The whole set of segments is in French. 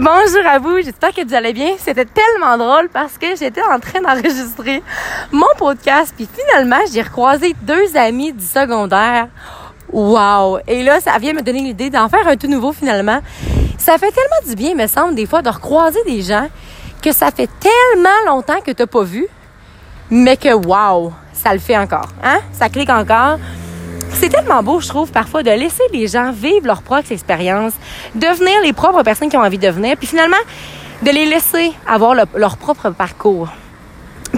Bonjour à vous, j'espère que vous allez bien. C'était tellement drôle parce que j'étais en train d'enregistrer mon podcast, puis finalement, j'ai recroisé deux amis du secondaire. Wow! Et là, ça vient me donner l'idée d'en faire un tout nouveau finalement. Ça fait tellement du bien, me semble, des fois, de recroiser des gens que ça fait tellement longtemps que t'as pas vu, mais que wow, ça le fait encore, hein? Ça clique encore. C'est tellement beau, je trouve, parfois, de laisser les gens vivre leur propre expérience, devenir les propres personnes qui ont envie de devenir, puis finalement, de les laisser avoir leur propre parcours.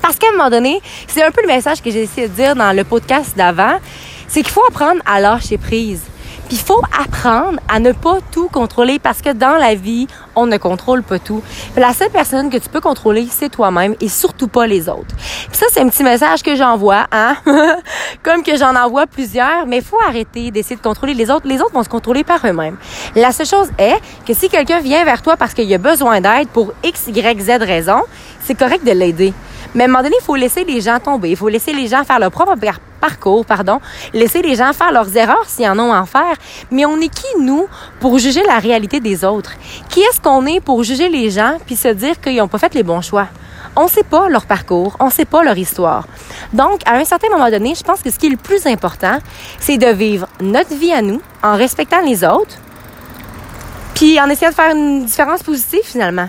Parce qu'à un moment donné, c'est un peu le message que j'ai essayé de dire dans le podcast d'avant, c'est qu'il faut apprendre à lâcher prise. Puis il faut apprendre à ne pas tout contrôler parce que dans la vie, on ne contrôle pas tout. la seule personne que tu peux contrôler, c'est toi-même et surtout pas les autres. ça, c'est un petit message que j'envoie, hein? Comme que j'en envoie plusieurs, mais faut arrêter d'essayer de contrôler les autres. Les autres vont se contrôler par eux-mêmes. La seule chose est que si quelqu'un vient vers toi parce qu'il a besoin d'aide pour X, Y, Z raison, c'est correct de l'aider. Mais à un moment donné, il faut laisser les gens tomber. Il faut laisser les gens faire leur propre parcours, pardon. Laisser les gens faire leurs erreurs s'ils en ont à en faire. Mais on est qui, nous, pour juger la réalité des autres? Qui est-ce qu'on est pour juger les gens puis se dire qu'ils n'ont pas fait les bons choix? On ne sait pas leur parcours, on ne sait pas leur histoire. Donc, à un certain moment donné, je pense que ce qui est le plus important, c'est de vivre notre vie à nous en respectant les autres, puis en essayant de faire une différence positive finalement.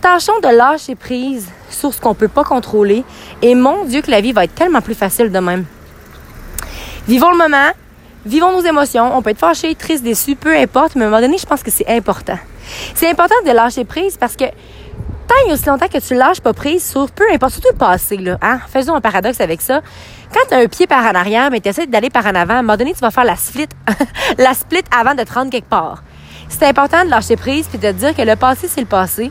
Tâchons de lâcher prise sur ce qu'on peut pas contrôler. Et mon Dieu, que la vie va être tellement plus facile de même. Vivons le moment, vivons nos émotions. On peut être fâché, triste, déçu, peu importe, mais à un moment donné, je pense que c'est important. C'est important de lâcher prise parce que tant et aussi longtemps que tu lâches pas prise sur peu importe, surtout le passé, là, hein? Faisons un paradoxe avec ça. Quand tu as un pied par en arrière, mais tu essaies d'aller par en avant, à un moment donné, tu vas faire la split, la split avant de te rendre quelque part. C'est important de lâcher prise puis de te dire que le passé, c'est le passé.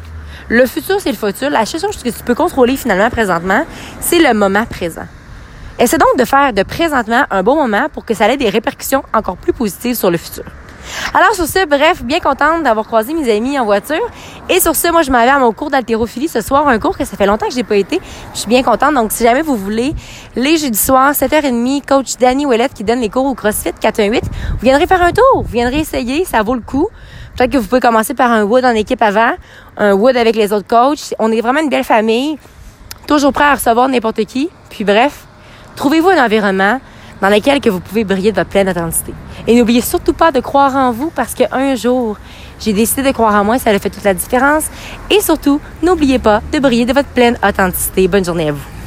Le futur, c'est le futur. La seule chose que tu peux contrôler finalement présentement, c'est le moment présent. Essaie donc de faire de présentement un bon moment pour que ça ait des répercussions encore plus positives sur le futur. Alors sur ce, bref, bien contente d'avoir croisé mes amis en voiture. Et sur ce, moi je m'en vais à mon cours d'haltérophilie ce soir, un cours que ça fait longtemps que j'ai pas été. Je suis bien contente. Donc si jamais vous voulez, les jeudis soirs, 7h30, coach Danny Ouellette qui donne les cours au CrossFit 418, vous viendrez faire un tour, vous viendrez essayer, ça vaut le coup. Peut-être que vous pouvez commencer par un wood en équipe avant, un wood avec les autres coachs. On est vraiment une belle famille, toujours prêt à recevoir n'importe qui. Puis bref, Trouvez-vous un environnement dans lequel que vous pouvez briller de votre pleine authenticité. Et n'oubliez surtout pas de croire en vous parce qu'un jour, j'ai décidé de croire en moi, ça a fait toute la différence. Et surtout, n'oubliez pas de briller de votre pleine authenticité. Bonne journée à vous.